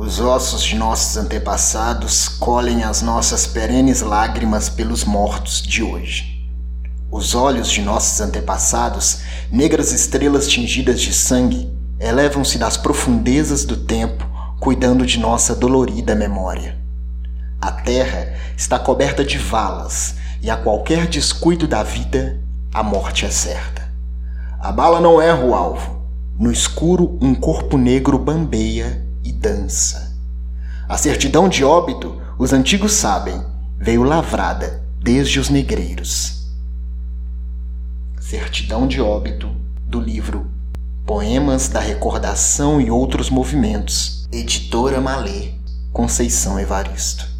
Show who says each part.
Speaker 1: Os ossos de nossos antepassados colhem as nossas perenes lágrimas pelos mortos de hoje. Os olhos de nossos antepassados, negras estrelas tingidas de sangue, elevam-se das profundezas do tempo, cuidando de nossa dolorida memória. A terra está coberta de valas e a qualquer descuido da vida, a morte é certa. A bala não erra o alvo. No escuro, um corpo negro bambeia e dança. A certidão de óbito, os antigos sabem, veio lavrada desde os negreiros. Certidão de óbito do livro Poemas da Recordação e Outros Movimentos, editora Malê, Conceição Evaristo.